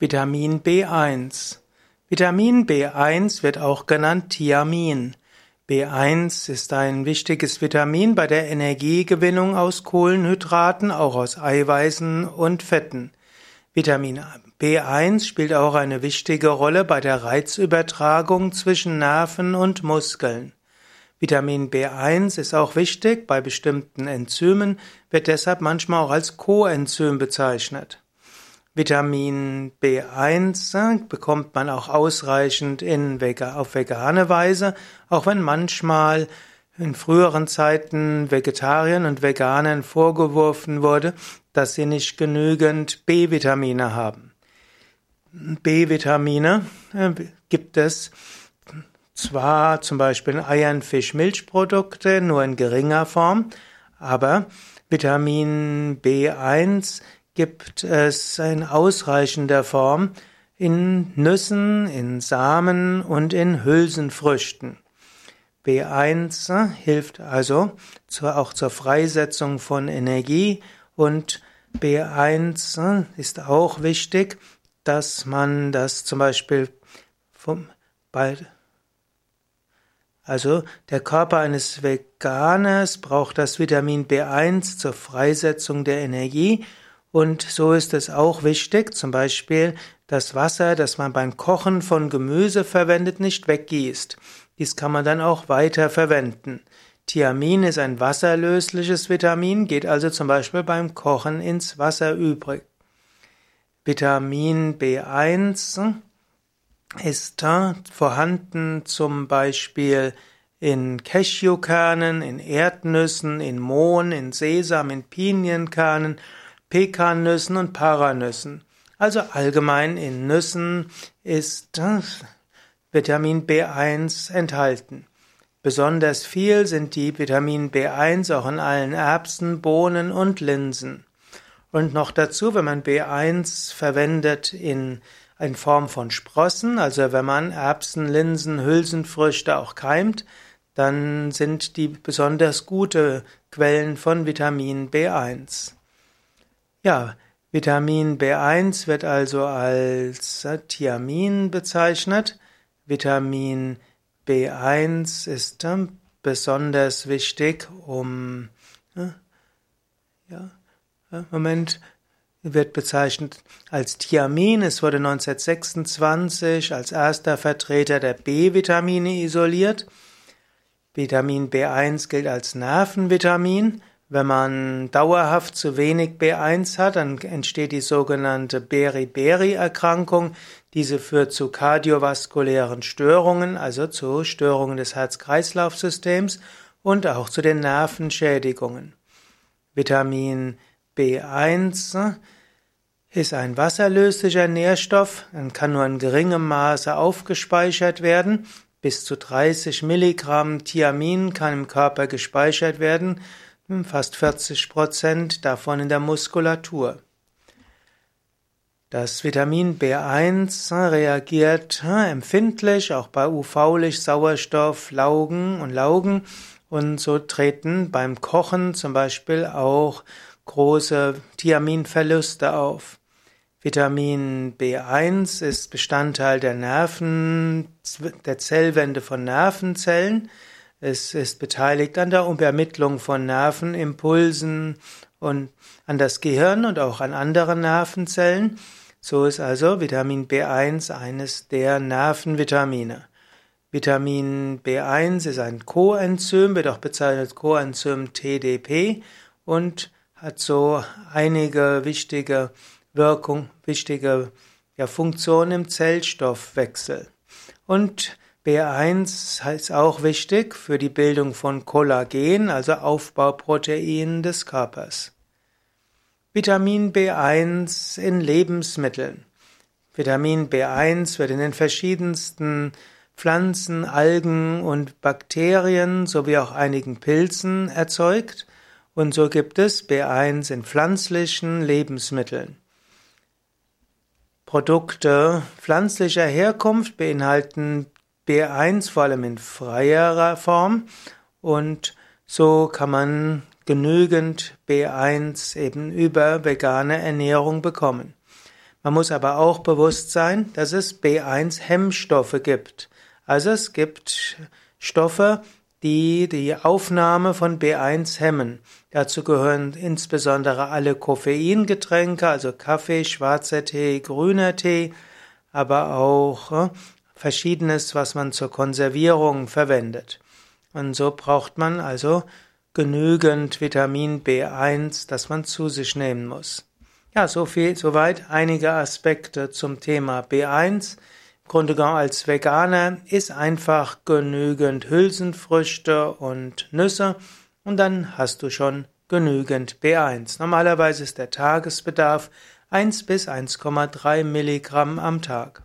Vitamin B1. Vitamin B1 wird auch genannt Thiamin. B1 ist ein wichtiges Vitamin bei der Energiegewinnung aus Kohlenhydraten, auch aus Eiweißen und Fetten. Vitamin B1 spielt auch eine wichtige Rolle bei der Reizübertragung zwischen Nerven und Muskeln. Vitamin B1 ist auch wichtig bei bestimmten Enzymen, wird deshalb manchmal auch als Coenzym bezeichnet. Vitamin B1 bekommt man auch ausreichend in, auf vegane Weise, auch wenn manchmal in früheren Zeiten Vegetariern und Veganern vorgeworfen wurde, dass sie nicht genügend B-Vitamine haben. B-Vitamine äh, gibt es zwar zum Beispiel in Eiern, Fisch, Milchprodukte, nur in geringer Form, aber Vitamin B1 gibt es in ausreichender Form in Nüssen, in Samen und in Hülsenfrüchten. B1 hilft also auch zur Freisetzung von Energie und B1 ist auch wichtig, dass man das zum Beispiel vom, bei also der Körper eines Veganers braucht das Vitamin B1 zur Freisetzung der Energie und so ist es auch wichtig, zum Beispiel das Wasser, das man beim Kochen von Gemüse verwendet, nicht weggießt. Dies kann man dann auch weiter verwenden. Thiamin ist ein wasserlösliches Vitamin, geht also zum Beispiel beim Kochen ins Wasser übrig. Vitamin B1 ist vorhanden zum Beispiel in Cashewkernen, in Erdnüssen, in Mohn, in Sesam, in Pinienkernen, Pekannüssen und Paranüssen. Also allgemein in Nüssen ist Vitamin B1 enthalten. Besonders viel sind die Vitamin B1 auch in allen Erbsen, Bohnen und Linsen. Und noch dazu, wenn man B1 verwendet in in Form von Sprossen, also wenn man Erbsen, Linsen, Hülsenfrüchte auch keimt, dann sind die besonders gute Quellen von Vitamin B1. Ja, Vitamin B1 wird also als Thiamin bezeichnet. Vitamin B1 ist besonders wichtig, um ja, Moment, wird bezeichnet als Thiamin. Es wurde 1926 als erster Vertreter der B-Vitamine isoliert. Vitamin B1 gilt als Nervenvitamin. Wenn man dauerhaft zu wenig B1 hat, dann entsteht die sogenannte Beriberi-Erkrankung. Diese führt zu kardiovaskulären Störungen, also zu Störungen des Herz-Kreislauf-Systems und auch zu den Nervenschädigungen. Vitamin B1 ist ein wasserlöslicher Nährstoff und kann nur in geringem Maße aufgespeichert werden. Bis zu 30 Milligramm Thiamin kann im Körper gespeichert werden, fast 40 Prozent davon in der Muskulatur. Das Vitamin B1 reagiert empfindlich auch bei UV-Licht, Sauerstoff, Laugen und Laugen und so treten beim Kochen zum Beispiel auch große Thiaminverluste auf. Vitamin B1 ist Bestandteil der Nerven, der Zellwände von Nervenzellen. Es ist beteiligt an der Übermittlung von Nervenimpulsen und an das Gehirn und auch an andere Nervenzellen. So ist also Vitamin B1 eines der Nervenvitamine. Vitamin B1 ist ein Coenzym, wird auch bezeichnet Coenzym TDP und hat so einige wichtige Wirkung, wichtige ja, Funktionen im Zellstoffwechsel. Und B1 ist auch wichtig für die Bildung von Kollagen, also Aufbauproteinen des Körpers. Vitamin B1 in Lebensmitteln. Vitamin B1 wird in den verschiedensten Pflanzen, Algen und Bakterien sowie auch einigen Pilzen erzeugt und so gibt es B1 in pflanzlichen Lebensmitteln. Produkte pflanzlicher Herkunft beinhalten B1 vor allem in freierer Form und so kann man genügend B1 eben über vegane Ernährung bekommen. Man muss aber auch bewusst sein, dass es B1-Hemmstoffe gibt. Also es gibt Stoffe, die die Aufnahme von B1 hemmen. Dazu gehören insbesondere alle Koffeingetränke, also Kaffee, schwarzer Tee, grüner Tee, aber auch äh, verschiedenes, was man zur Konservierung verwendet. Und so braucht man also genügend Vitamin B1, das man zu sich nehmen muss. Ja, so viel, soweit einige Aspekte zum Thema B1. Im Grunde genommen als Veganer ist einfach genügend Hülsenfrüchte und Nüsse und dann hast du schon genügend B1. Normalerweise ist der Tagesbedarf 1 bis 1,3 Milligramm am Tag.